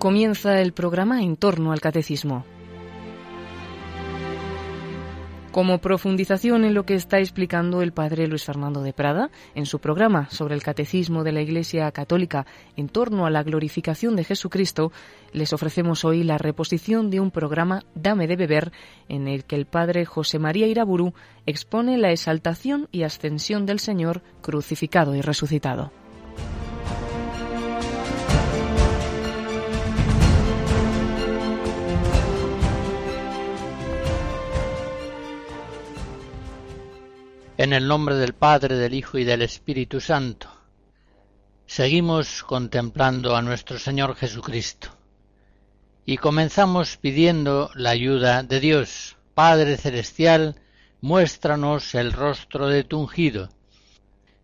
Comienza el programa en torno al catecismo. Como profundización en lo que está explicando el padre Luis Fernando de Prada en su programa sobre el catecismo de la Iglesia Católica en torno a la glorificación de Jesucristo, les ofrecemos hoy la reposición de un programa Dame de beber en el que el padre José María Iraburu expone la exaltación y ascensión del Señor crucificado y resucitado. En el nombre del Padre, del Hijo y del Espíritu Santo. Seguimos contemplando a nuestro Señor Jesucristo. Y comenzamos pidiendo la ayuda de Dios. Padre Celestial, muéstranos el rostro de tu ungido.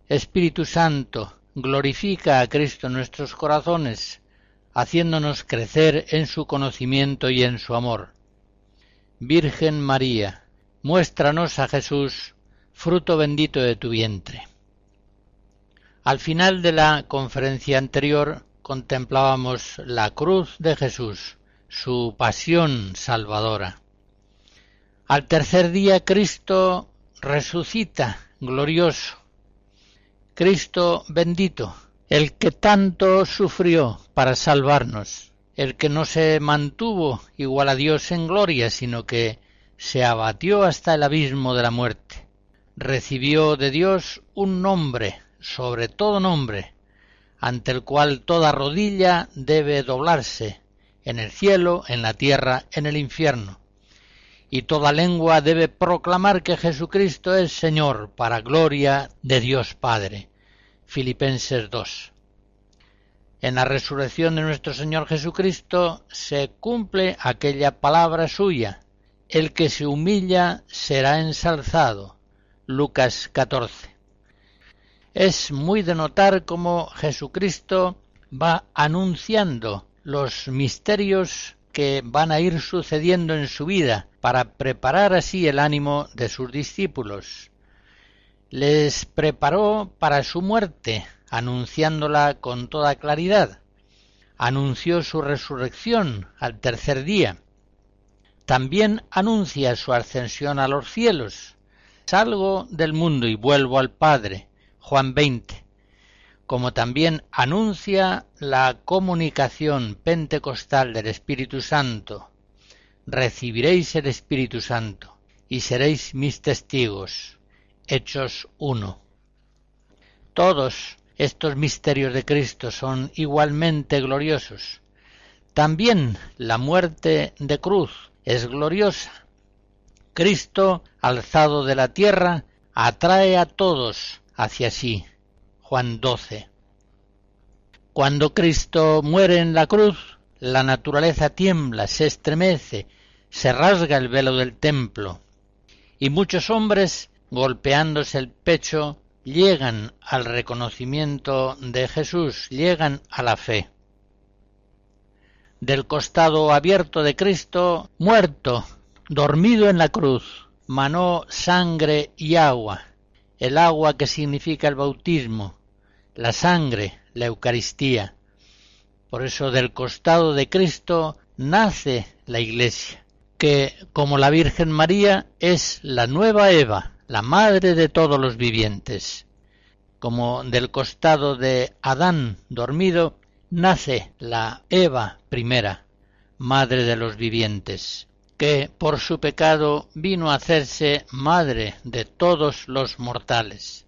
Espíritu Santo, glorifica a Cristo en nuestros corazones, haciéndonos crecer en su conocimiento y en su amor. Virgen María, muéstranos a Jesús, fruto bendito de tu vientre. Al final de la conferencia anterior contemplábamos la cruz de Jesús, su pasión salvadora. Al tercer día Cristo resucita glorioso. Cristo bendito, el que tanto sufrió para salvarnos, el que no se mantuvo igual a Dios en gloria, sino que se abatió hasta el abismo de la muerte recibió de Dios un nombre, sobre todo nombre, ante el cual toda rodilla debe doblarse, en el cielo, en la tierra, en el infierno, y toda lengua debe proclamar que Jesucristo es Señor, para gloria de Dios Padre. Filipenses 2. En la resurrección de nuestro Señor Jesucristo se cumple aquella palabra suya, el que se humilla será ensalzado Lucas 14. Es muy de notar cómo Jesucristo va anunciando los misterios que van a ir sucediendo en su vida para preparar así el ánimo de sus discípulos. Les preparó para su muerte, anunciándola con toda claridad. Anunció su resurrección al tercer día. También anuncia su ascensión a los cielos salgo del mundo y vuelvo al Padre, Juan 20, como también anuncia la comunicación pentecostal del Espíritu Santo, recibiréis el Espíritu Santo y seréis mis testigos. Hechos 1. Todos estos misterios de Cristo son igualmente gloriosos. También la muerte de cruz es gloriosa Cristo, alzado de la tierra, atrae a todos hacia sí. Juan 12. Cuando Cristo muere en la cruz, la naturaleza tiembla, se estremece, se rasga el velo del templo, y muchos hombres, golpeándose el pecho, llegan al reconocimiento de Jesús, llegan a la fe. Del costado abierto de Cristo, muerto, dormido en la cruz, manó sangre y agua, el agua que significa el bautismo, la sangre, la Eucaristía. Por eso del costado de Cristo nace la Iglesia, que, como la Virgen María, es la nueva Eva, la madre de todos los vivientes. Como del costado de Adán dormido, nace la Eva primera, madre de los vivientes que por su pecado vino a hacerse madre de todos los mortales.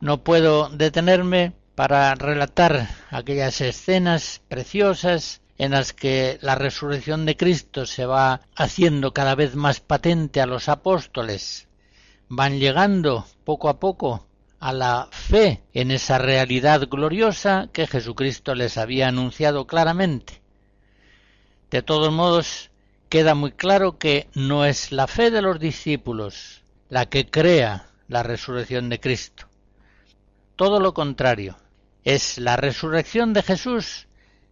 No puedo detenerme para relatar aquellas escenas preciosas en las que la resurrección de Cristo se va haciendo cada vez más patente a los apóstoles, van llegando poco a poco a la fe en esa realidad gloriosa que Jesucristo les había anunciado claramente. De todos modos, queda muy claro que no es la fe de los discípulos la que crea la resurrección de Cristo. Todo lo contrario, es la resurrección de Jesús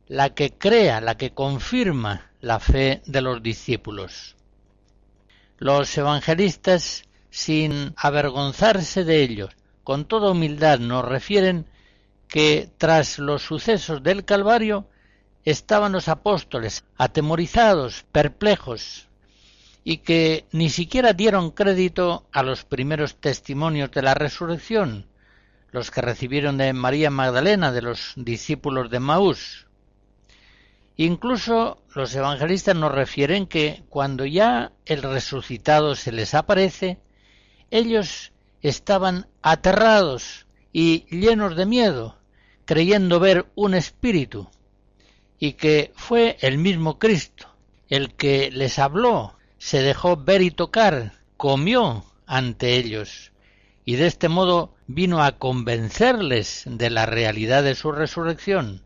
la que crea, la que confirma la fe de los discípulos. Los evangelistas, sin avergonzarse de ellos, con toda humildad nos refieren que tras los sucesos del Calvario estaban los apóstoles, atemorizados, perplejos, y que ni siquiera dieron crédito a los primeros testimonios de la resurrección, los que recibieron de María Magdalena, de los discípulos de Maús. Incluso los evangelistas nos refieren que cuando ya el resucitado se les aparece, ellos estaban aterrados y llenos de miedo, creyendo ver un espíritu, y que fue el mismo Cristo el que les habló, se dejó ver y tocar, comió ante ellos, y de este modo vino a convencerles de la realidad de su resurrección.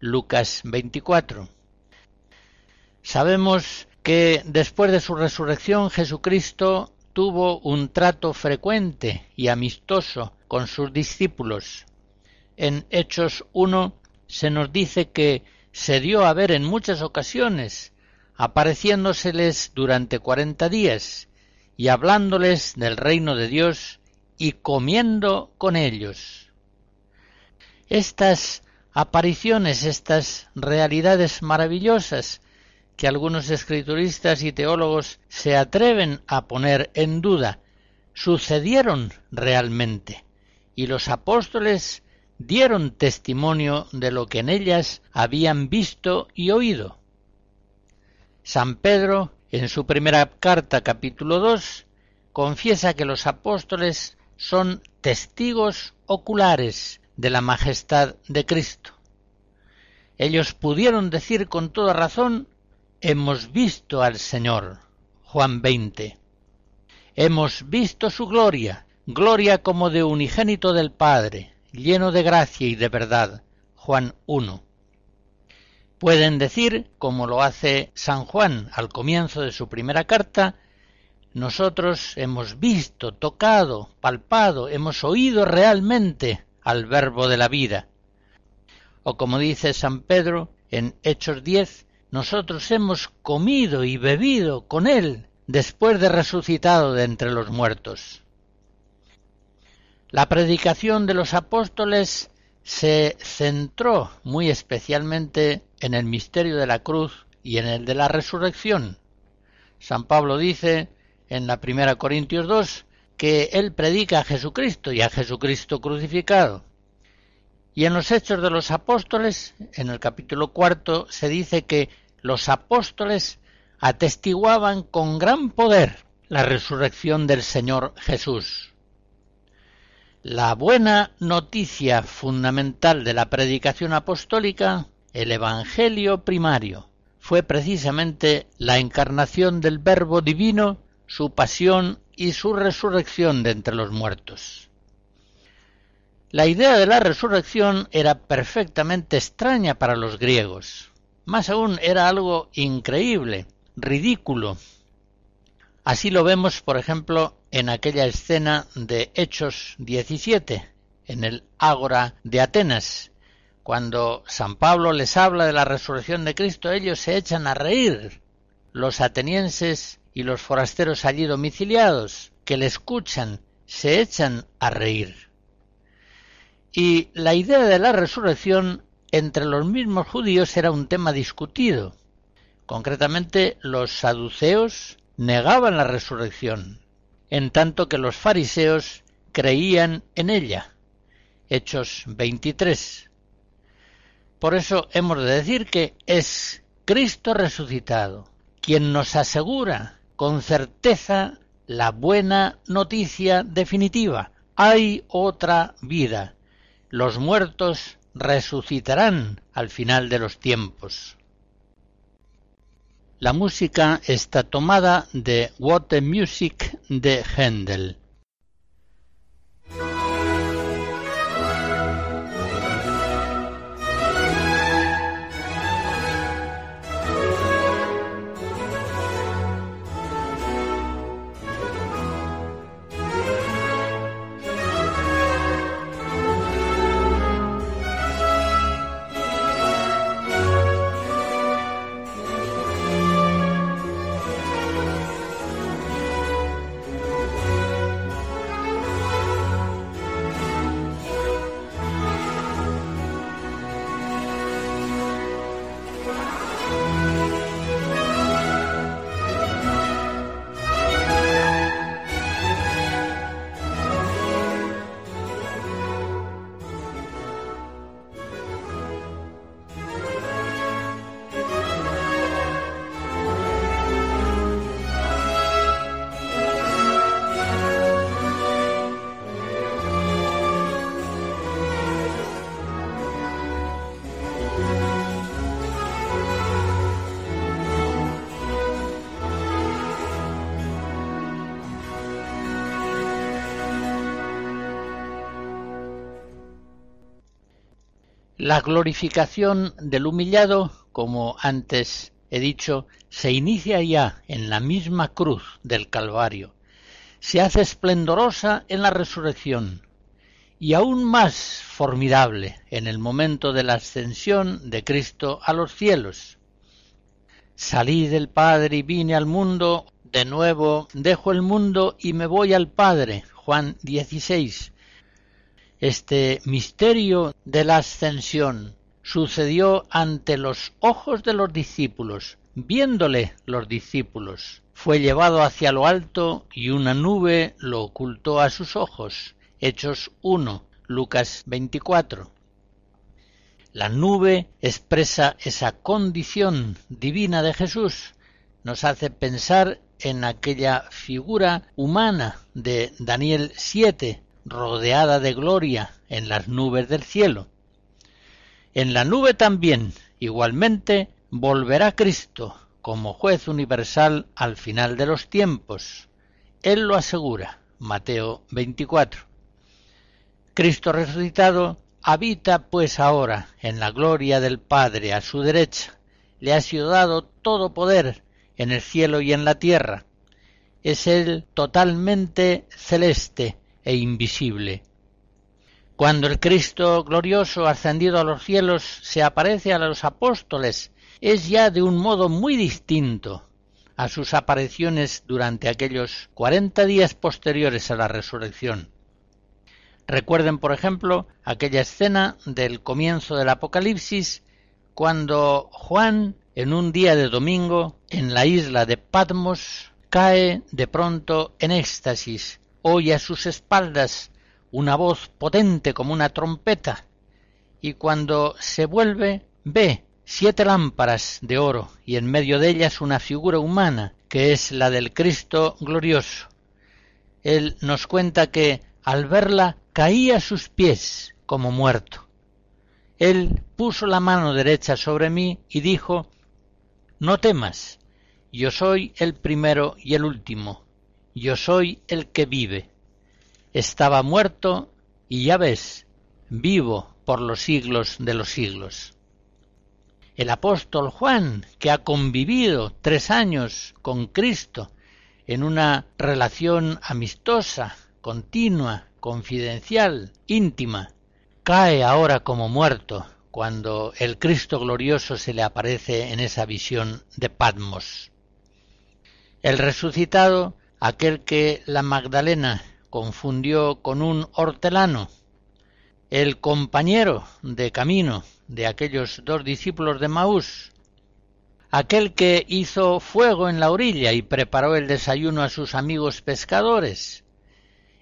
Lucas 24. Sabemos que después de su resurrección Jesucristo tuvo un trato frecuente y amistoso con sus discípulos. En Hechos 1 se nos dice que se dio a ver en muchas ocasiones, apareciéndoseles durante cuarenta días y hablándoles del reino de Dios y comiendo con ellos. Estas apariciones, estas realidades maravillosas que algunos escrituristas y teólogos se atreven a poner en duda, sucedieron realmente, y los apóstoles dieron testimonio de lo que en ellas habían visto y oído. San Pedro, en su primera carta capítulo 2, confiesa que los apóstoles son testigos oculares de la majestad de Cristo. Ellos pudieron decir con toda razón, hemos visto al Señor. Juan 20. Hemos visto su gloria, gloria como de unigénito del Padre, lleno de gracia y de verdad. Juan 1. Pueden decir, como lo hace San Juan al comienzo de su primera carta, nosotros hemos visto, tocado, palpado, hemos oído realmente al Verbo de la vida. O como dice San Pedro en Hechos 10, nosotros hemos comido y bebido con Él después de resucitado de entre los muertos. La predicación de los apóstoles se centró muy especialmente en el misterio de la cruz y en el de la resurrección. San Pablo dice en la primera Corintios 2 que él predica a Jesucristo y a Jesucristo crucificado. Y en los Hechos de los Apóstoles, en el capítulo cuarto, se dice que los apóstoles atestiguaban con gran poder la resurrección del Señor Jesús. La buena noticia fundamental de la predicación apostólica, el Evangelio primario, fue precisamente la encarnación del Verbo divino su pasión y su resurrección de entre los muertos. La idea de la resurrección era perfectamente extraña para los griegos. Más aún era algo increíble, ridículo. Así lo vemos, por ejemplo, en aquella escena de Hechos 17, en el Ágora de Atenas. Cuando San Pablo les habla de la resurrección de Cristo, ellos se echan a reír. Los atenienses y los forasteros allí domiciliados, que le escuchan, se echan a reír. Y la idea de la resurrección entre los mismos judíos era un tema discutido. Concretamente, los saduceos negaban la resurrección, en tanto que los fariseos creían en ella. Hechos 23. Por eso hemos de decir que es Cristo resucitado quien nos asegura con certeza la buena noticia definitiva. Hay otra vida. Los muertos resucitarán al final de los tiempos. La música está tomada de What the Music de Händel. La glorificación del humillado, como antes he dicho, se inicia ya en la misma cruz del Calvario, se hace esplendorosa en la resurrección y aún más formidable en el momento de la ascensión de Cristo a los cielos. Salí del Padre y vine al mundo, de nuevo dejo el mundo y me voy al Padre. Juan 16. Este misterio de la ascensión sucedió ante los ojos de los discípulos, viéndole los discípulos. Fue llevado hacia lo alto y una nube lo ocultó a sus ojos. Hechos 1, Lucas 24. La nube expresa esa condición divina de Jesús, nos hace pensar en aquella figura humana de Daniel 7, rodeada de gloria en las nubes del cielo. En la nube también, igualmente, volverá Cristo como juez universal al final de los tiempos. Él lo asegura, Mateo 24. Cristo resucitado habita pues ahora en la gloria del Padre a su derecha. Le ha sido dado todo poder en el cielo y en la tierra. Es Él totalmente celeste e invisible. Cuando el Cristo glorioso ascendido a los cielos se aparece a los apóstoles, es ya de un modo muy distinto a sus apariciones durante aquellos cuarenta días posteriores a la resurrección. Recuerden, por ejemplo, aquella escena del comienzo del Apocalipsis, cuando Juan, en un día de domingo, en la isla de Patmos, cae de pronto en éxtasis, oye a sus espaldas una voz potente como una trompeta, y cuando se vuelve ve siete lámparas de oro y en medio de ellas una figura humana, que es la del Cristo glorioso. Él nos cuenta que al verla caía a sus pies como muerto. Él puso la mano derecha sobre mí y dijo, No temas, yo soy el primero y el último, yo soy el que vive. Estaba muerto y ya ves, vivo por los siglos de los siglos. El apóstol Juan, que ha convivido tres años con Cristo en una relación amistosa, continua, confidencial, íntima, cae ahora como muerto cuando el Cristo glorioso se le aparece en esa visión de Patmos. El resucitado, aquel que la Magdalena confundió con un hortelano, el compañero de camino de aquellos dos discípulos de Maús, aquel que hizo fuego en la orilla y preparó el desayuno a sus amigos pescadores,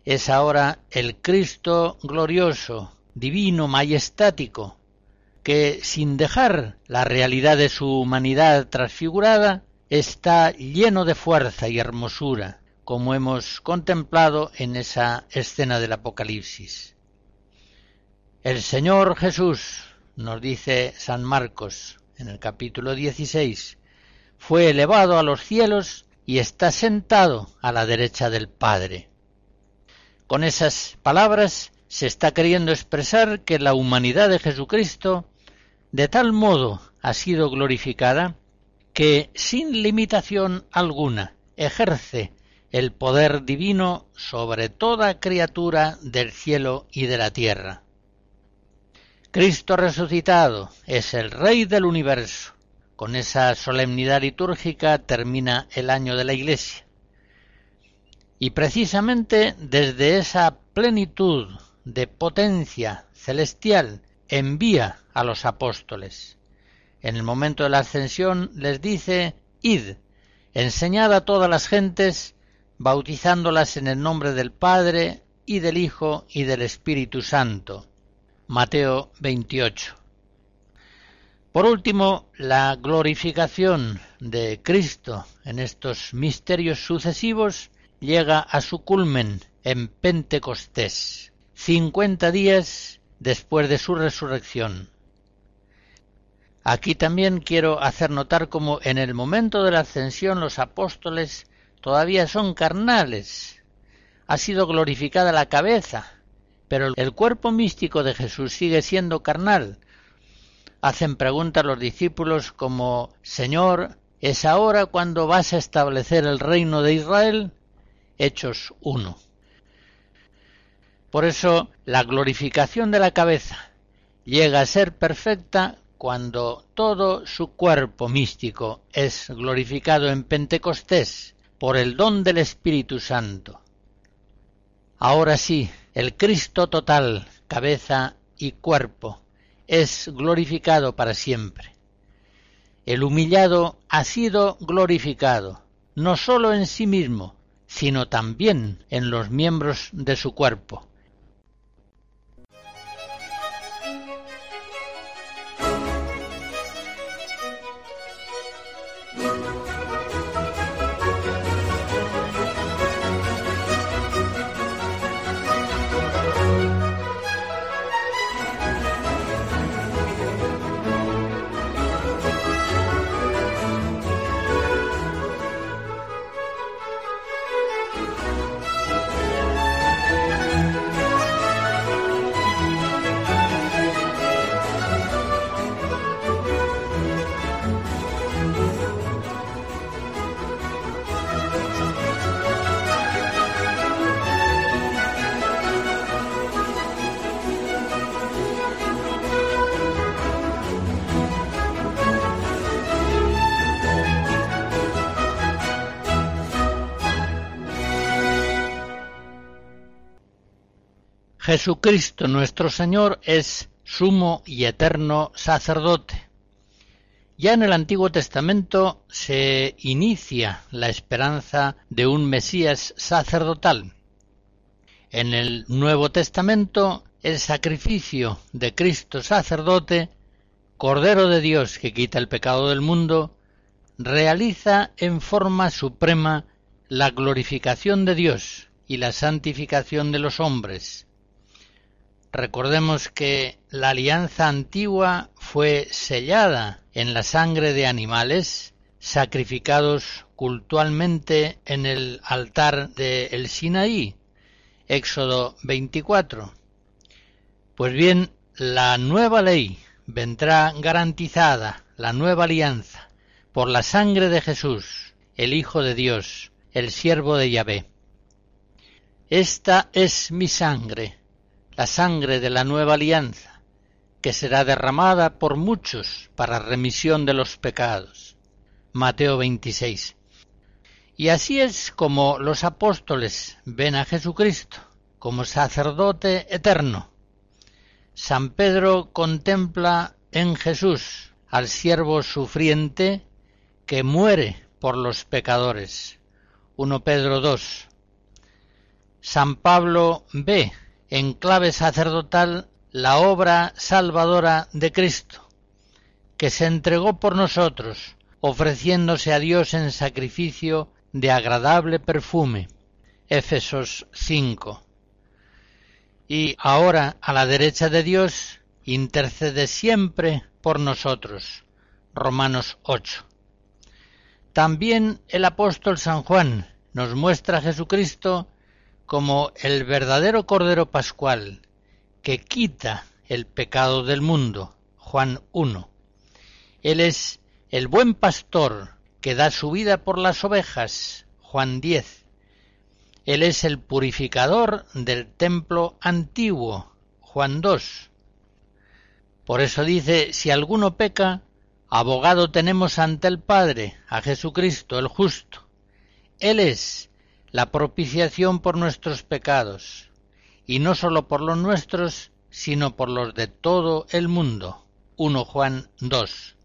es ahora el Cristo glorioso, divino, majestático, que sin dejar la realidad de su humanidad transfigurada, está lleno de fuerza y hermosura, como hemos contemplado en esa escena del Apocalipsis. El Señor Jesús, nos dice San Marcos en el capítulo 16, fue elevado a los cielos y está sentado a la derecha del Padre. Con esas palabras se está queriendo expresar que la humanidad de Jesucristo de tal modo ha sido glorificada que sin limitación alguna ejerce el poder divino sobre toda criatura del cielo y de la tierra. Cristo resucitado es el Rey del universo. Con esa solemnidad litúrgica termina el año de la Iglesia. Y precisamente desde esa plenitud de potencia celestial envía a los apóstoles. En el momento de la ascensión les dice, id, enseñad a todas las gentes, bautizándolas en el nombre del Padre, y del Hijo, y del Espíritu Santo Mateo 28. Por último, la glorificación de Cristo en estos misterios sucesivos llega a su culmen en Pentecostés, cincuenta días después de su resurrección. Aquí también quiero hacer notar cómo en el momento de la ascensión los apóstoles todavía son carnales. Ha sido glorificada la cabeza, pero el cuerpo místico de Jesús sigue siendo carnal, hacen preguntas los discípulos como Señor, ¿es ahora cuando vas a establecer el reino de Israel? Hechos 1. Por eso la glorificación de la cabeza llega a ser perfecta cuando todo su cuerpo místico es glorificado en Pentecostés por el don del Espíritu Santo. Ahora sí, el Cristo total, cabeza y cuerpo, es glorificado para siempre. El humillado ha sido glorificado, no sólo en sí mismo, sino también en los miembros de su cuerpo. Jesucristo nuestro Señor es sumo y eterno sacerdote. Ya en el Antiguo Testamento se inicia la esperanza de un Mesías sacerdotal. En el Nuevo Testamento el sacrificio de Cristo sacerdote, Cordero de Dios que quita el pecado del mundo, realiza en forma suprema la glorificación de Dios y la santificación de los hombres, Recordemos que la alianza antigua fue sellada en la sangre de animales sacrificados cultualmente en el altar de el Sinaí, Éxodo 24. Pues bien, la nueva ley vendrá garantizada, la nueva alianza, por la sangre de Jesús, el Hijo de Dios, el siervo de Yahvé. Esta es mi sangre, la sangre de la nueva alianza, que será derramada por muchos para remisión de los pecados. Mateo 26. Y así es como los apóstoles ven a Jesucristo como sacerdote eterno. San Pedro contempla en Jesús al siervo sufriente que muere por los pecadores. 1 Pedro 2. San Pablo ve en clave sacerdotal la obra salvadora de Cristo, que se entregó por nosotros, ofreciéndose a Dios en sacrificio de agradable perfume. Éfesos 5. Y ahora a la derecha de Dios intercede siempre por nosotros. Romanos 8. También el apóstol San Juan nos muestra a Jesucristo como el verdadero Cordero Pascual que quita el pecado del mundo. Juan 1. Él es el buen pastor que da su vida por las ovejas. Juan 10. Él es el purificador del templo antiguo. Juan 2. Por eso dice, si alguno peca, abogado tenemos ante el Padre, a Jesucristo el justo. Él es la propiciación por nuestros pecados, y no sólo por los nuestros, sino por los de todo el mundo. 1 Juan 2.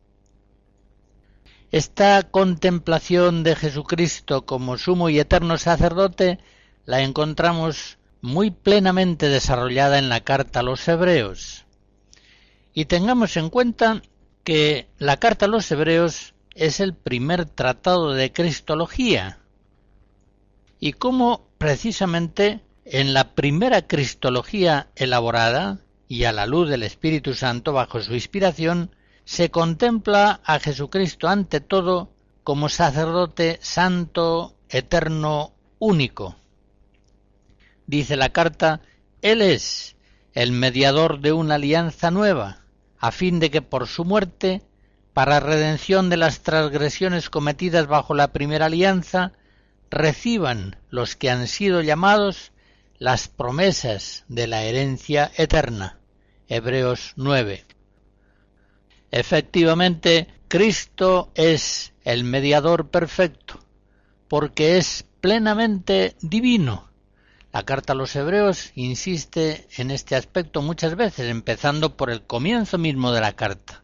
Esta contemplación de Jesucristo como sumo y eterno sacerdote la encontramos muy plenamente desarrollada en la carta a los hebreos. Y tengamos en cuenta que la carta a los hebreos es el primer tratado de Cristología, y cómo precisamente en la primera cristología elaborada y a la luz del Espíritu Santo bajo su inspiración, se contempla a Jesucristo ante todo como sacerdote santo, eterno, único. Dice la carta, Él es el mediador de una alianza nueva, a fin de que por su muerte, para redención de las transgresiones cometidas bajo la primera alianza, reciban los que han sido llamados las promesas de la herencia eterna. Hebreos 9. Efectivamente, Cristo es el mediador perfecto, porque es plenamente divino. La carta a los hebreos insiste en este aspecto muchas veces, empezando por el comienzo mismo de la carta,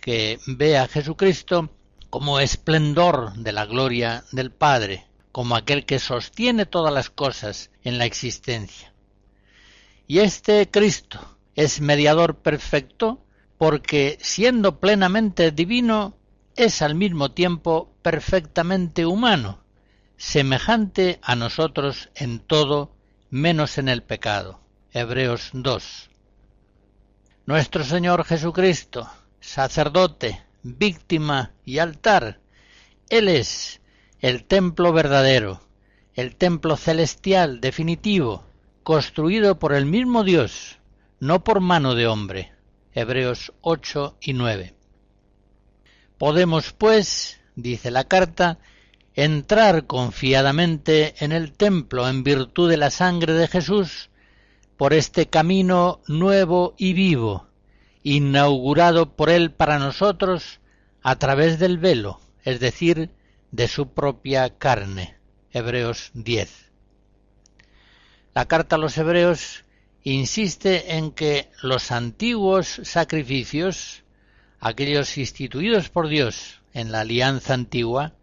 que ve a Jesucristo como esplendor de la gloria del Padre, como aquel que sostiene todas las cosas en la existencia. Y este Cristo es mediador perfecto porque siendo plenamente divino es al mismo tiempo perfectamente humano, semejante a nosotros en todo menos en el pecado. Hebreos 2. Nuestro Señor Jesucristo, sacerdote, víctima y altar, Él es el templo verdadero, el templo celestial definitivo, construido por el mismo Dios, no por mano de hombre. Hebreos 8 y 9. Podemos, pues, dice la carta, entrar confiadamente en el templo en virtud de la sangre de Jesús por este camino nuevo y vivo, inaugurado por Él para nosotros a través del velo, es decir, de su propia carne. Hebreos 10. La carta a los Hebreos insiste en que los antiguos sacrificios, aquellos instituidos por Dios en la alianza antigua,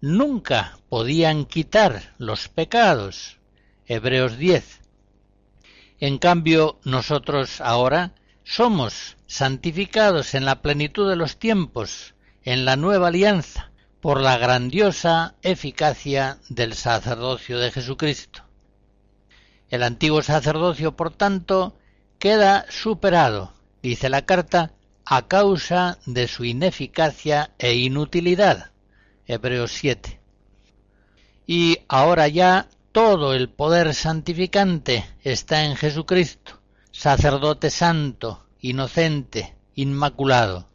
nunca podían quitar los pecados. Hebreos 10. En cambio, nosotros ahora somos santificados en la plenitud de los tiempos, en la nueva alianza, por la grandiosa eficacia del sacerdocio de Jesucristo. El antiguo sacerdocio, por tanto, queda superado, dice la carta, a causa de su ineficacia e inutilidad. Hebreos 7. Y ahora ya todo el poder santificante está en Jesucristo, sacerdote santo, inocente, inmaculado.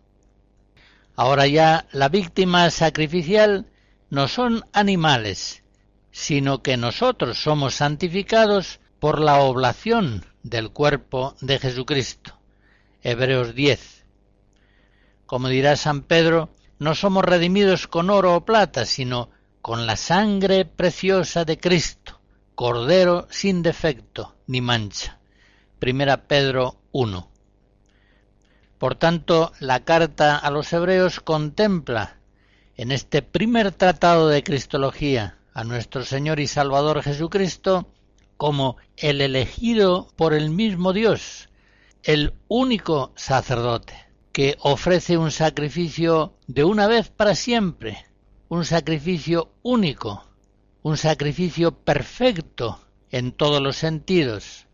Ahora ya la víctima sacrificial no son animales, sino que nosotros somos santificados por la oblación del cuerpo de Jesucristo. Hebreos 10. Como dirá San Pedro, no somos redimidos con oro o plata, sino con la sangre preciosa de Cristo, Cordero sin defecto ni mancha. Primera Pedro 1. Por tanto, la carta a los hebreos contempla en este primer tratado de Cristología a nuestro Señor y Salvador Jesucristo como el elegido por el mismo Dios, el único sacerdote, que ofrece un sacrificio de una vez para siempre, un sacrificio único, un sacrificio perfecto en todos los sentidos,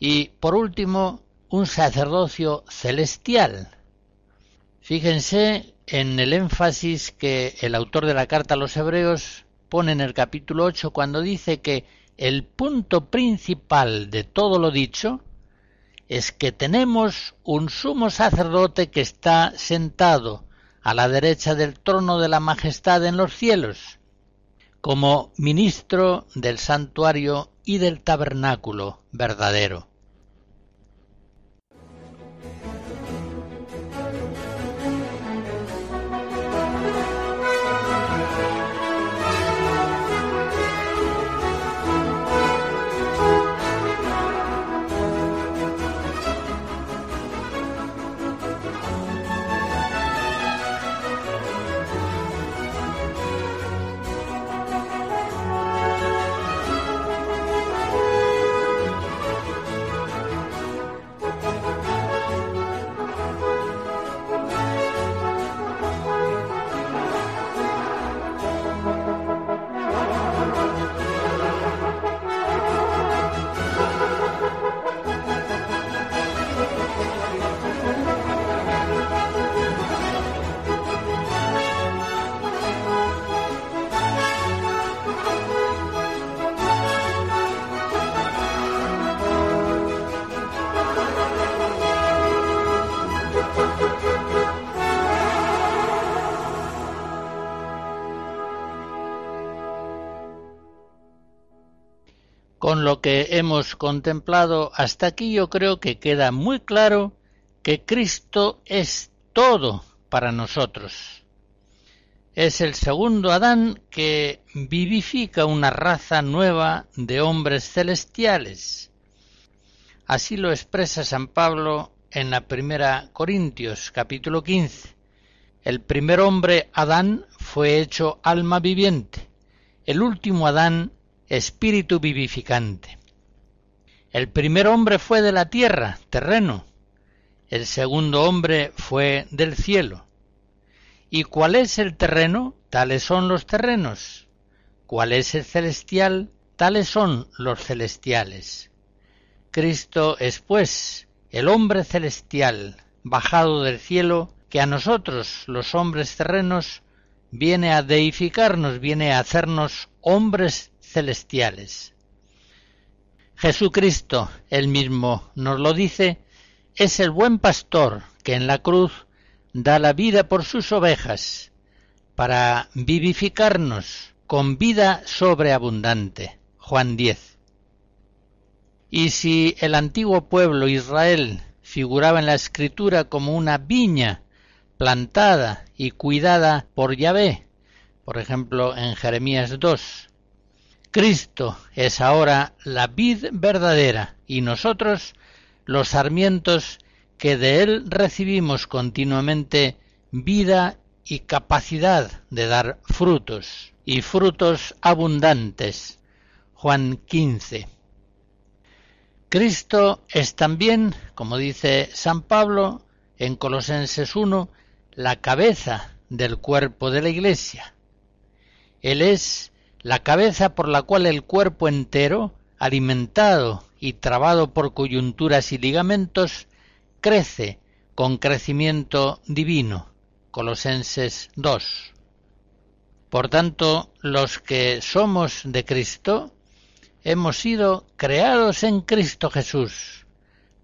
y por último un sacerdocio celestial. Fíjense en el énfasis que el autor de la carta a los hebreos pone en el capítulo 8 cuando dice que el punto principal de todo lo dicho es que tenemos un sumo sacerdote que está sentado a la derecha del trono de la majestad en los cielos, como ministro del santuario y del tabernáculo verdadero. Con lo que hemos contemplado hasta aquí yo creo que queda muy claro que Cristo es todo para nosotros. Es el segundo Adán que vivifica una raza nueva de hombres celestiales. Así lo expresa San Pablo en la primera Corintios capítulo 15. El primer hombre, Adán, fue hecho alma viviente. El último Adán, espíritu vivificante. El primer hombre fue de la tierra, terreno. El segundo hombre fue del cielo. ¿Y cuál es el terreno? Tales son los terrenos. ¿Cuál es el celestial? Tales son los celestiales. Cristo es, pues, el hombre celestial, bajado del cielo, que a nosotros, los hombres terrenos, viene a deificarnos, viene a hacernos hombres celestiales. Jesucristo, él mismo nos lo dice, es el buen pastor que en la cruz da la vida por sus ovejas, para vivificarnos con vida sobreabundante. Juan 10. Y si el antiguo pueblo Israel figuraba en la escritura como una viña plantada y cuidada por Yahvé, por ejemplo en Jeremías 2, Cristo es ahora la vid verdadera y nosotros los sarmientos que de Él recibimos continuamente vida y capacidad de dar frutos, y frutos abundantes. Juan 15. Cristo es también, como dice San Pablo en Colosenses 1, la cabeza del cuerpo de la Iglesia. Él es la cabeza por la cual el cuerpo entero, alimentado y trabado por coyunturas y ligamentos, crece con crecimiento divino. Colosenses 2. Por tanto, los que somos de Cristo, hemos sido creados en Cristo Jesús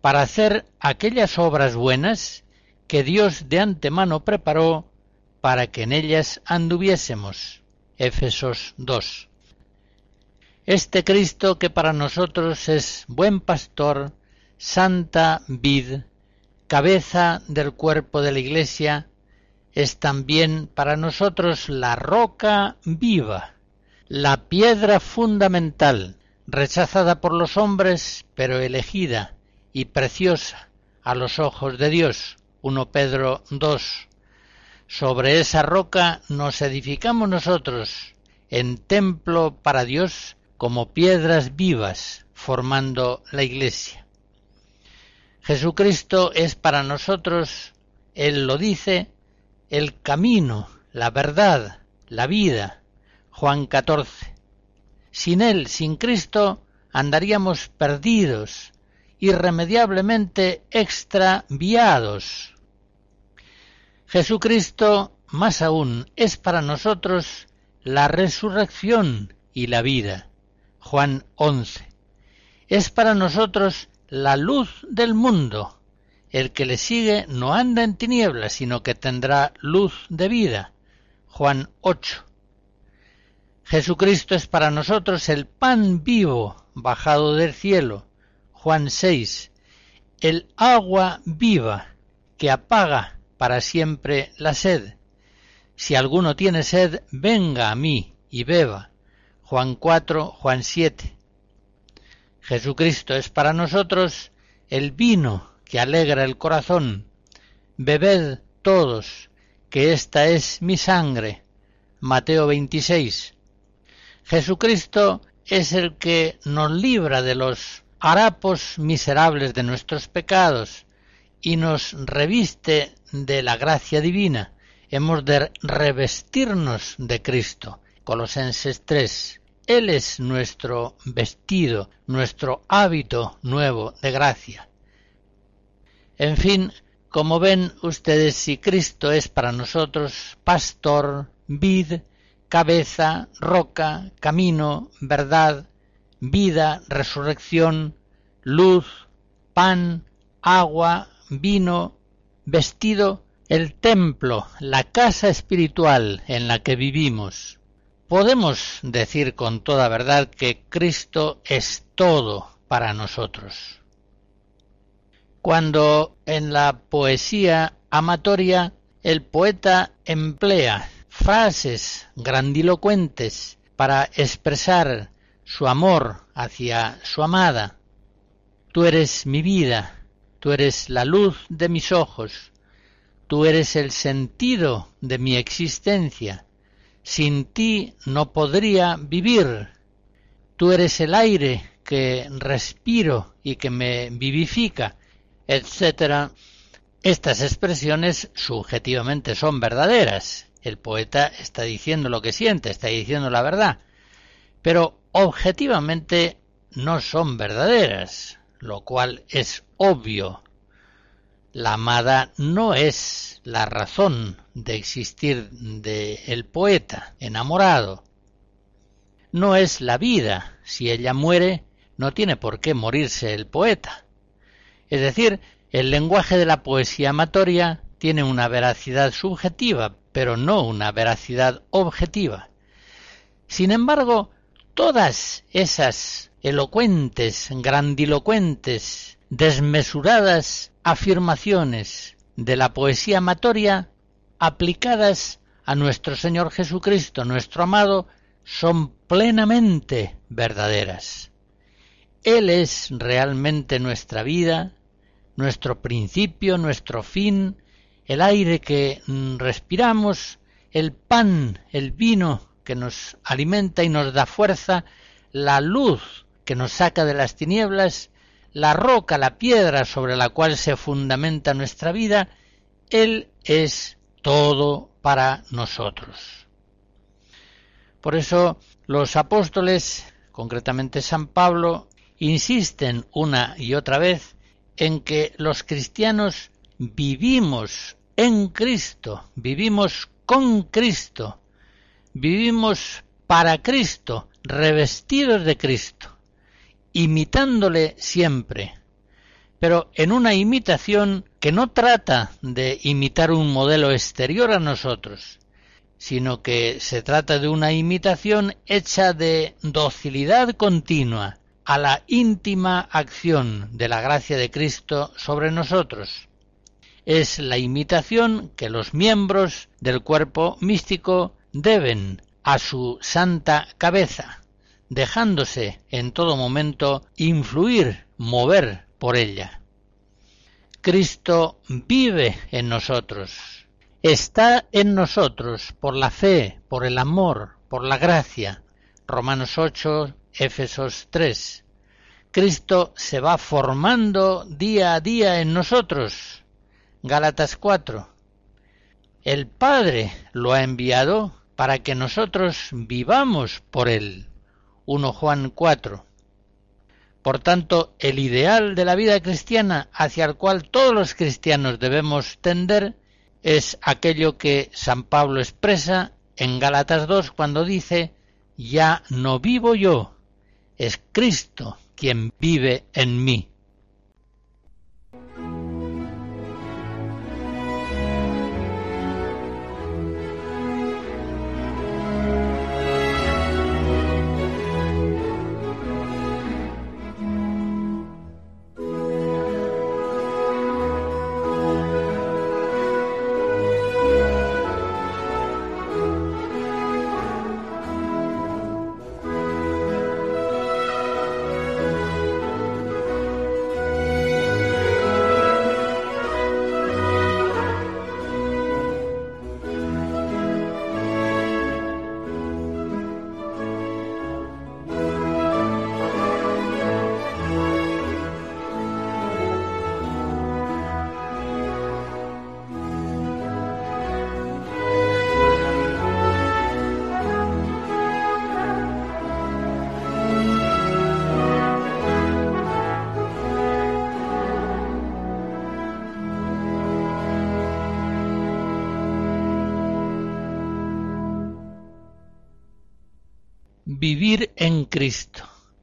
para hacer aquellas obras buenas que Dios de antemano preparó para que en ellas anduviésemos. Efesos 2. Este Cristo que para nosotros es buen pastor, santa vid, cabeza del cuerpo de la Iglesia, es también para nosotros la roca viva, la piedra fundamental, rechazada por los hombres, pero elegida y preciosa a los ojos de Dios. 1 Pedro 2. Sobre esa roca nos edificamos nosotros en templo para Dios como piedras vivas formando la iglesia. Jesucristo es para nosotros, Él lo dice, el camino, la verdad, la vida. Juan 14. Sin Él, sin Cristo, andaríamos perdidos, irremediablemente extraviados. Jesucristo, más aún, es para nosotros la resurrección y la vida. Juan 11. Es para nosotros la luz del mundo. El que le sigue no anda en tinieblas, sino que tendrá luz de vida. Juan 8. Jesucristo es para nosotros el pan vivo bajado del cielo. Juan 6. El agua viva que apaga para siempre la sed. Si alguno tiene sed, venga a mí y beba. Juan 4, Juan 7. Jesucristo es para nosotros el vino que alegra el corazón. Bebed todos, que esta es mi sangre. Mateo 26. Jesucristo es el que nos libra de los harapos miserables de nuestros pecados y nos reviste de la gracia divina. Hemos de revestirnos de Cristo. Colosenses 3. Él es nuestro vestido, nuestro hábito nuevo de gracia. En fin, como ven ustedes, si Cristo es para nosotros pastor, vid, cabeza, roca, camino, verdad, vida, resurrección, luz, pan, agua, vino, vestido, el templo, la casa espiritual en la que vivimos, podemos decir con toda verdad que Cristo es todo para nosotros. Cuando en la poesía amatoria el poeta emplea frases grandilocuentes para expresar su amor hacia su amada, tú eres mi vida, tú eres la luz de mis ojos, tú eres el sentido de mi existencia, sin ti no podría vivir, tú eres el aire que respiro y que me vivifica, etc. Estas expresiones subjetivamente son verdaderas. El poeta está diciendo lo que siente, está diciendo la verdad, pero objetivamente no son verdaderas, lo cual es obvio. La amada no es la razón de existir del el poeta enamorado. No es la vida. Si ella muere, no tiene por qué morirse el poeta. Es decir, el lenguaje de la poesía amatoria tiene una veracidad subjetiva, pero no una veracidad objetiva. Sin embargo, todas esas elocuentes, grandilocuentes, desmesuradas afirmaciones de la poesía amatoria aplicadas a nuestro Señor Jesucristo, nuestro amado, son plenamente verdaderas. Él es realmente nuestra vida, nuestro principio, nuestro fin, el aire que respiramos, el pan, el vino que nos alimenta y nos da fuerza, la luz que nos saca de las tinieblas, la roca, la piedra sobre la cual se fundamenta nuestra vida, Él es todo para nosotros. Por eso los apóstoles, concretamente San Pablo, insisten una y otra vez en que los cristianos vivimos en Cristo, vivimos con Cristo, vivimos para Cristo, revestidos de Cristo, imitándole siempre, pero en una imitación que no trata de imitar un modelo exterior a nosotros, sino que se trata de una imitación hecha de docilidad continua, a la íntima acción de la gracia de Cristo sobre nosotros. Es la imitación que los miembros del cuerpo místico deben a su santa cabeza, dejándose en todo momento influir, mover por ella. Cristo vive en nosotros, está en nosotros por la fe, por el amor, por la gracia. Romanos 8, Éfesos 3. Cristo se va formando día a día en nosotros. Gálatas 4. El Padre lo ha enviado para que nosotros vivamos por él. 1 Juan 4. Por tanto, el ideal de la vida cristiana hacia el cual todos los cristianos debemos tender es aquello que San Pablo expresa en Gálatas 2 cuando dice, ya no vivo yo, es Cristo quien vive en mí.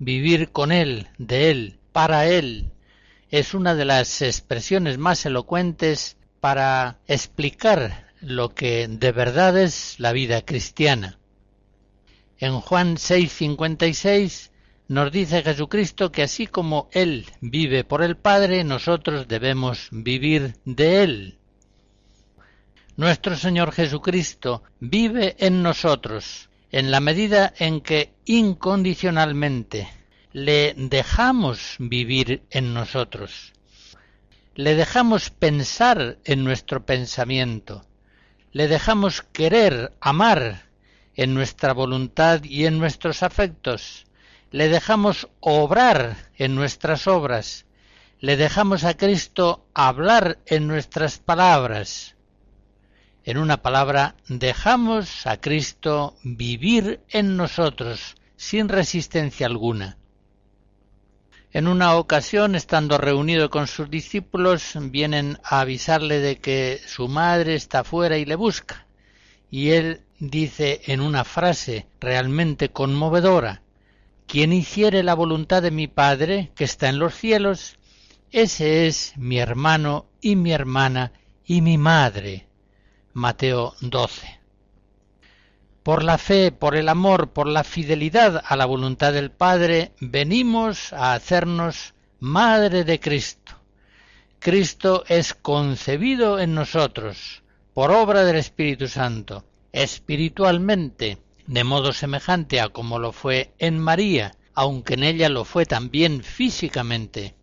Vivir con Él, de Él, para Él, es una de las expresiones más elocuentes para explicar lo que de verdad es la vida cristiana. En Juan 6:56 nos dice Jesucristo que así como Él vive por el Padre, nosotros debemos vivir de Él. Nuestro Señor Jesucristo vive en nosotros en la medida en que incondicionalmente le dejamos vivir en nosotros, le dejamos pensar en nuestro pensamiento, le dejamos querer, amar en nuestra voluntad y en nuestros afectos, le dejamos obrar en nuestras obras, le dejamos a Cristo hablar en nuestras palabras. En una palabra, dejamos a Cristo vivir en nosotros sin resistencia alguna. En una ocasión, estando reunido con sus discípulos, vienen a avisarle de que su madre está fuera y le busca. Y él dice en una frase realmente conmovedora, Quien hiciere la voluntad de mi Padre, que está en los cielos, ese es mi hermano y mi hermana y mi madre. Mateo 12 por la fe, por el amor, por la fidelidad a la voluntad del Padre, venimos a hacernos Madre de Cristo. Cristo es concebido en nosotros por obra del Espíritu Santo, espiritualmente, de modo semejante a como lo fue en María, aunque en ella lo fue también físicamente.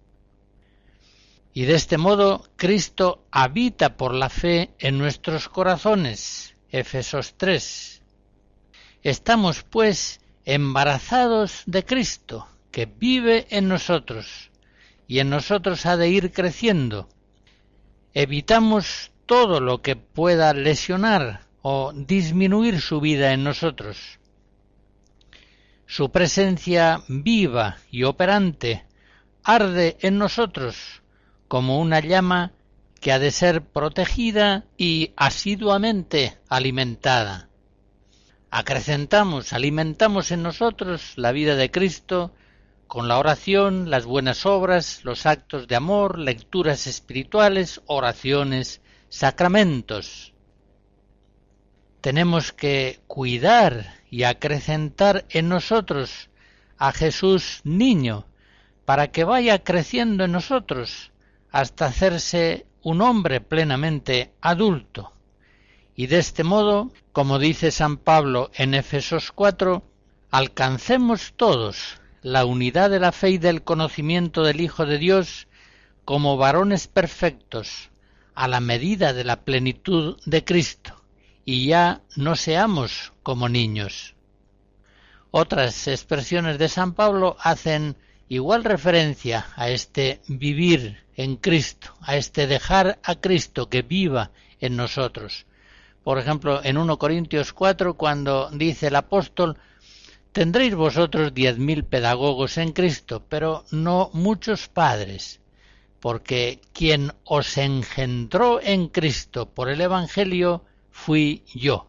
Y de este modo Cristo habita por la fe en nuestros corazones. Efesos 3 Estamos, pues, embarazados de Cristo, que vive en nosotros, y en nosotros ha de ir creciendo. Evitamos todo lo que pueda lesionar o disminuir su vida en nosotros. Su presencia viva y operante arde en nosotros como una llama que ha de ser protegida y asiduamente alimentada acrecentamos, alimentamos en nosotros la vida de Cristo con la oración, las buenas obras, los actos de amor, lecturas espirituales, oraciones, sacramentos. Tenemos que cuidar y acrecentar en nosotros a Jesús niño, para que vaya creciendo en nosotros hasta hacerse un hombre plenamente adulto. Y de este modo como dice San Pablo en Efesos 4, alcancemos todos la unidad de la fe y del conocimiento del Hijo de Dios como varones perfectos, a la medida de la plenitud de Cristo, y ya no seamos como niños. Otras expresiones de San Pablo hacen igual referencia a este vivir en Cristo, a este dejar a Cristo que viva en nosotros, por ejemplo, en 1 Corintios 4, cuando dice el apóstol, tendréis vosotros diez mil pedagogos en Cristo, pero no muchos padres, porque quien os engendró en Cristo por el Evangelio fui yo.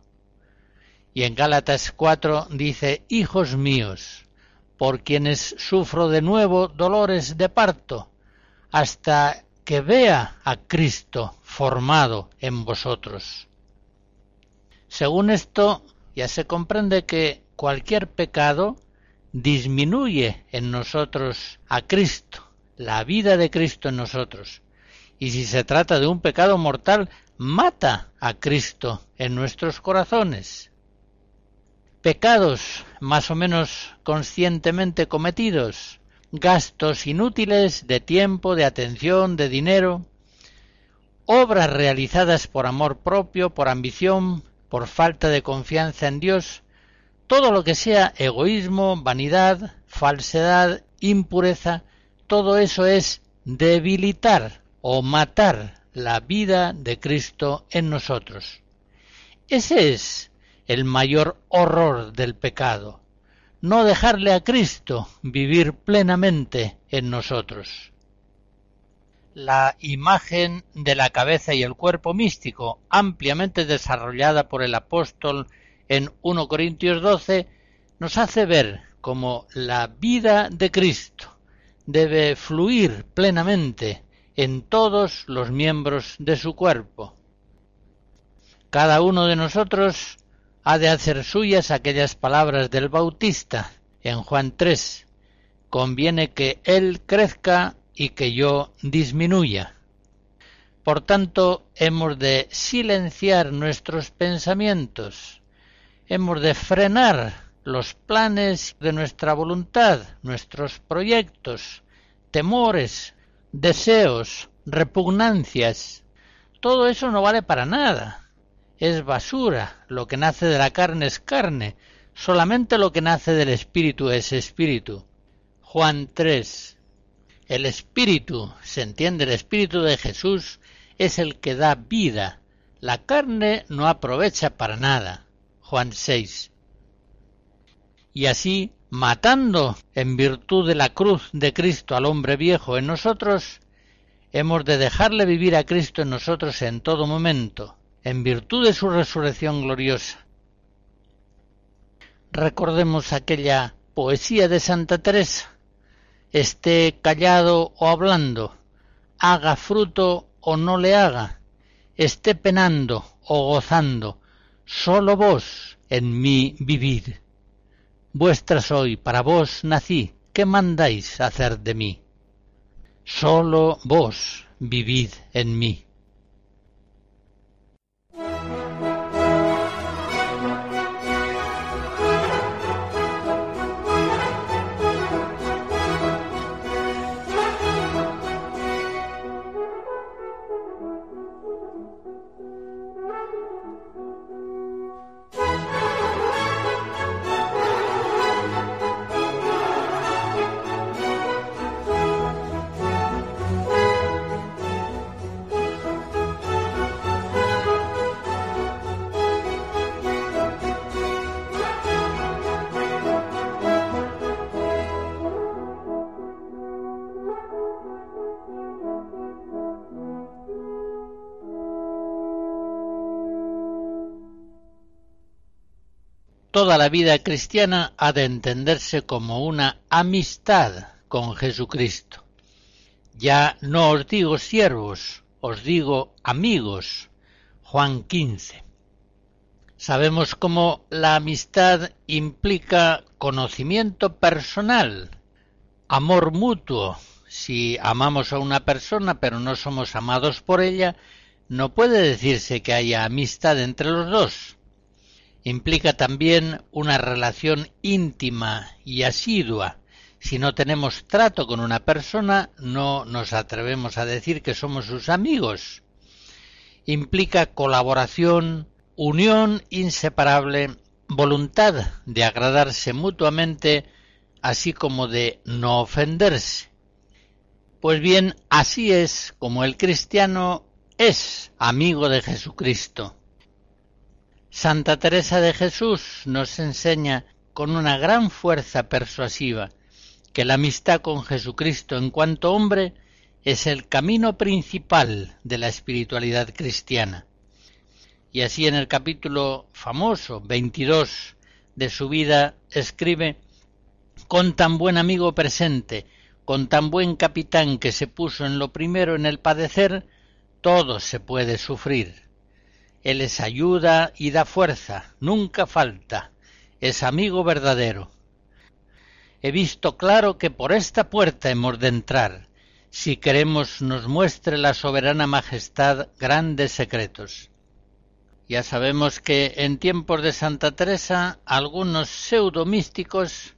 Y en Gálatas 4 dice, hijos míos, por quienes sufro de nuevo dolores de parto, hasta que vea a Cristo formado en vosotros. Según esto, ya se comprende que cualquier pecado disminuye en nosotros a Cristo, la vida de Cristo en nosotros. Y si se trata de un pecado mortal, mata a Cristo en nuestros corazones. Pecados más o menos conscientemente cometidos, gastos inútiles de tiempo, de atención, de dinero, obras realizadas por amor propio, por ambición, por falta de confianza en Dios, todo lo que sea egoísmo, vanidad, falsedad, impureza, todo eso es debilitar o matar la vida de Cristo en nosotros. Ese es el mayor horror del pecado, no dejarle a Cristo vivir plenamente en nosotros la imagen de la cabeza y el cuerpo místico, ampliamente desarrollada por el apóstol en 1 Corintios 12, nos hace ver cómo la vida de Cristo debe fluir plenamente en todos los miembros de su cuerpo. Cada uno de nosotros ha de hacer suyas aquellas palabras del Bautista en Juan 3. Conviene que Él crezca y que yo disminuya. Por tanto, hemos de silenciar nuestros pensamientos, hemos de frenar los planes de nuestra voluntad, nuestros proyectos, temores, deseos, repugnancias. Todo eso no vale para nada. Es basura. Lo que nace de la carne es carne. Solamente lo que nace del espíritu es espíritu. Juan 3. El espíritu, se entiende, el espíritu de Jesús es el que da vida. La carne no aprovecha para nada. Juan 6. Y así, matando en virtud de la cruz de Cristo al hombre viejo en nosotros, hemos de dejarle vivir a Cristo en nosotros en todo momento, en virtud de su resurrección gloriosa. Recordemos aquella poesía de Santa Teresa, esté callado o hablando, haga fruto o no le haga, esté penando o gozando, sólo vos en mí vivid. Vuestra soy, para vos nací, ¿qué mandáis hacer de mí? Solo vos vivid en mí. Toda la vida cristiana ha de entenderse como una amistad con Jesucristo. Ya no os digo siervos, os digo amigos. Juan 15. Sabemos cómo la amistad implica conocimiento personal, amor mutuo. Si amamos a una persona pero no somos amados por ella, no puede decirse que haya amistad entre los dos implica también una relación íntima y asidua. Si no tenemos trato con una persona, no nos atrevemos a decir que somos sus amigos. Implica colaboración, unión inseparable, voluntad de agradarse mutuamente, así como de no ofenderse. Pues bien, así es como el cristiano es amigo de Jesucristo. Santa Teresa de Jesús nos enseña con una gran fuerza persuasiva que la amistad con Jesucristo en cuanto hombre es el camino principal de la espiritualidad cristiana. Y así en el capítulo famoso 22 de su vida escribe con tan buen amigo presente, con tan buen capitán que se puso en lo primero en el padecer, todo se puede sufrir. Él es ayuda y da fuerza, nunca falta, es amigo verdadero. He visto claro que por esta puerta hemos de entrar, si queremos nos muestre la soberana majestad grandes secretos. Ya sabemos que en tiempos de Santa Teresa algunos pseudomísticos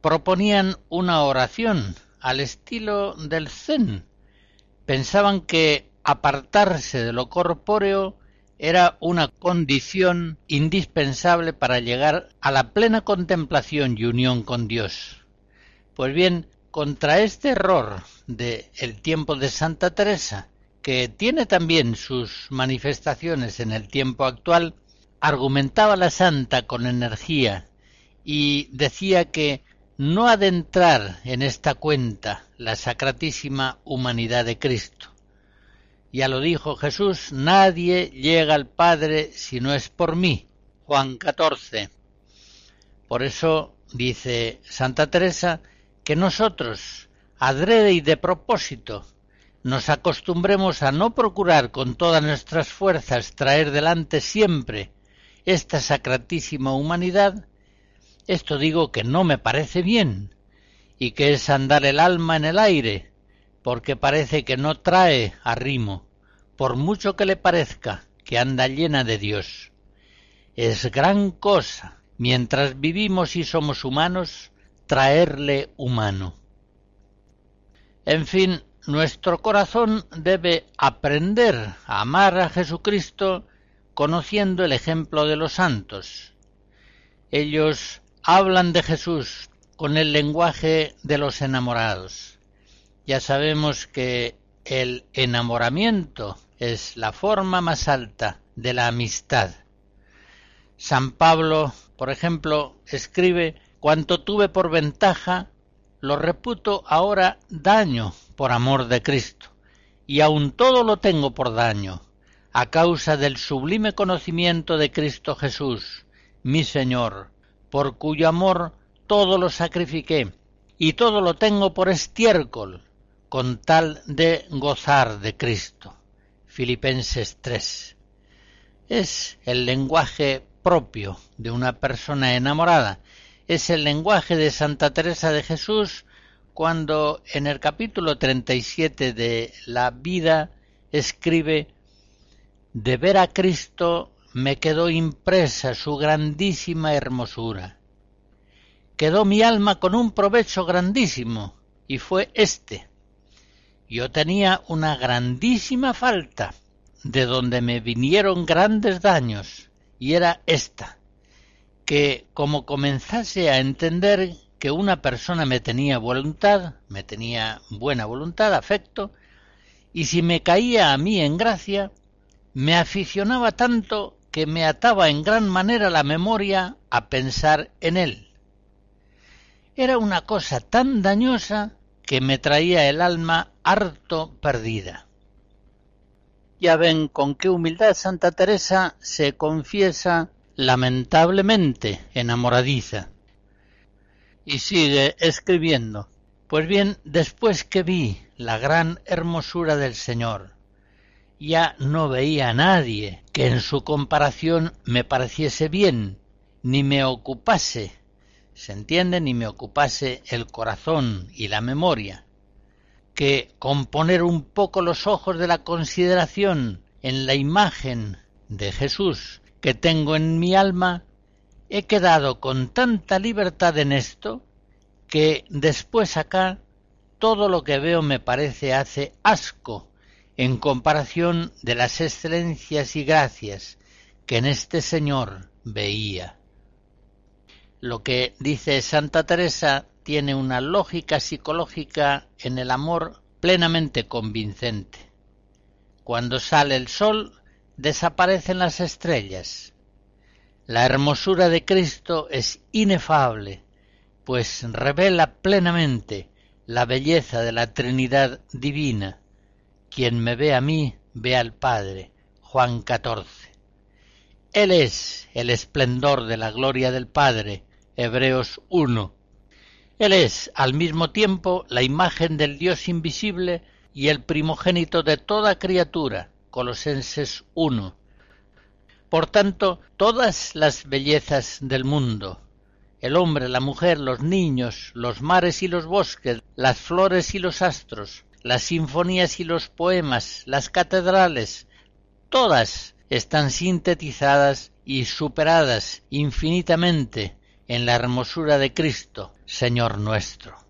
proponían una oración al estilo del zen. Pensaban que apartarse de lo corpóreo era una condición indispensable para llegar a la plena contemplación y unión con Dios. Pues bien, contra este error de el tiempo de Santa Teresa, que tiene también sus manifestaciones en el tiempo actual, argumentaba la santa con energía y decía que no ha de entrar en esta cuenta la sacratísima humanidad de Cristo ya lo dijo Jesús, nadie llega al Padre si no es por mí. Juan 14. Por eso dice Santa Teresa que nosotros, adrede y de propósito, nos acostumbremos a no procurar con todas nuestras fuerzas traer delante siempre esta sacratísima humanidad, esto digo que no me parece bien, y que es andar el alma en el aire, porque parece que no trae arrimo, por mucho que le parezca que anda llena de Dios. Es gran cosa, mientras vivimos y somos humanos, traerle humano. En fin, nuestro corazón debe aprender a amar a Jesucristo conociendo el ejemplo de los santos. Ellos hablan de Jesús con el lenguaje de los enamorados. Ya sabemos que el enamoramiento es la forma más alta de la amistad. San Pablo, por ejemplo, escribe Cuanto tuve por ventaja, lo reputo ahora daño por amor de Cristo, y aun todo lo tengo por daño, a causa del sublime conocimiento de Cristo Jesús, mi Señor, por cuyo amor todo lo sacrifiqué, y todo lo tengo por estiércol, con tal de gozar de Cristo. Filipenses 3. Es el lenguaje propio de una persona enamorada, es el lenguaje de Santa Teresa de Jesús cuando en el capítulo 37 de La vida escribe De ver a Cristo me quedó impresa su grandísima hermosura. Quedó mi alma con un provecho grandísimo, y fue este. Yo tenía una grandísima falta, de donde me vinieron grandes daños, y era esta, que como comenzase a entender que una persona me tenía voluntad, me tenía buena voluntad, afecto, y si me caía a mí en gracia, me aficionaba tanto que me ataba en gran manera la memoria a pensar en él. Era una cosa tan dañosa que me traía el alma harto perdida. Ya ven con qué humildad Santa Teresa se confiesa lamentablemente enamoradiza. Y sigue escribiendo. Pues bien, después que vi la gran hermosura del Señor, ya no veía a nadie que en su comparación me pareciese bien, ni me ocupase, se entiende, ni me ocupase el corazón y la memoria, que con poner un poco los ojos de la consideración en la imagen de Jesús que tengo en mi alma, he quedado con tanta libertad en esto que después acá todo lo que veo me parece hace asco en comparación de las excelencias y gracias que en este Señor veía. Lo que dice Santa Teresa tiene una lógica psicológica en el amor plenamente convincente. Cuando sale el sol, desaparecen las estrellas. La hermosura de Cristo es inefable, pues revela plenamente la belleza de la Trinidad divina. Quien me ve a mí, ve al Padre. Juan 14. Él es el esplendor de la gloria del Padre. Hebreos 1. Él es al mismo tiempo la imagen del Dios invisible y el primogénito de toda criatura. Colosenses 1. Por tanto, todas las bellezas del mundo, el hombre, la mujer, los niños, los mares y los bosques, las flores y los astros, las sinfonías y los poemas, las catedrales, todas están sintetizadas y superadas infinitamente en la hermosura de Cristo, Señor nuestro.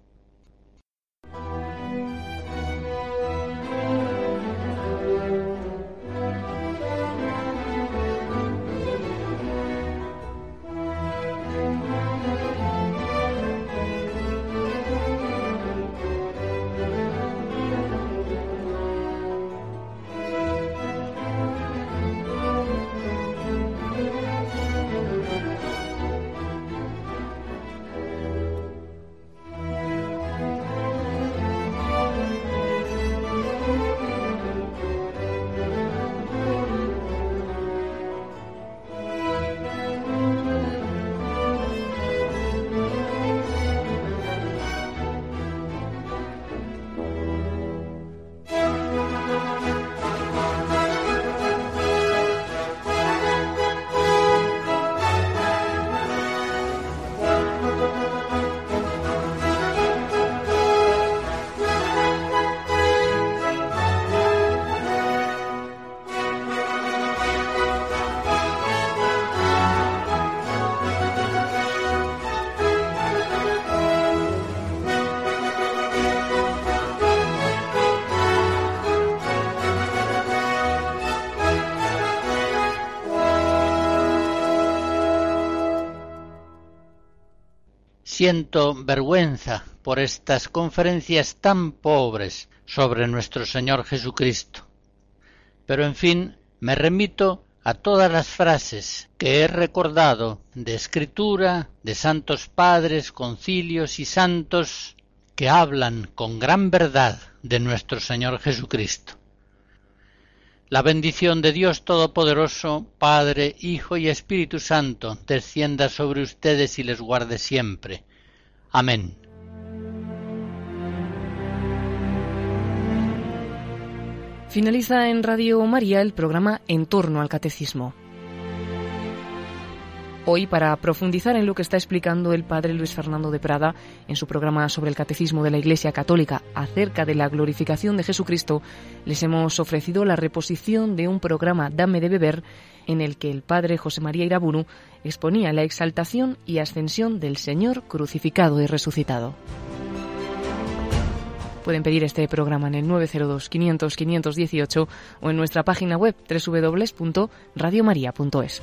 Siento vergüenza por estas conferencias tan pobres sobre nuestro Señor Jesucristo. Pero en fin, me remito a todas las frases que he recordado de escritura, de santos padres, concilios y santos que hablan con gran verdad de nuestro Señor Jesucristo. La bendición de Dios Todopoderoso, Padre, Hijo y Espíritu Santo, descienda sobre ustedes y les guarde siempre. Amén. Finaliza en Radio María el programa En torno al Catecismo. Hoy, para profundizar en lo que está explicando el padre Luis Fernando de Prada en su programa sobre el Catecismo de la Iglesia Católica acerca de la glorificación de Jesucristo, les hemos ofrecido la reposición de un programa Dame de Beber en el que el padre José María Iraburu exponía la exaltación y ascensión del Señor crucificado y resucitado. Pueden pedir este programa en el 902 500 518 o en nuestra página web www.radiomaria.es.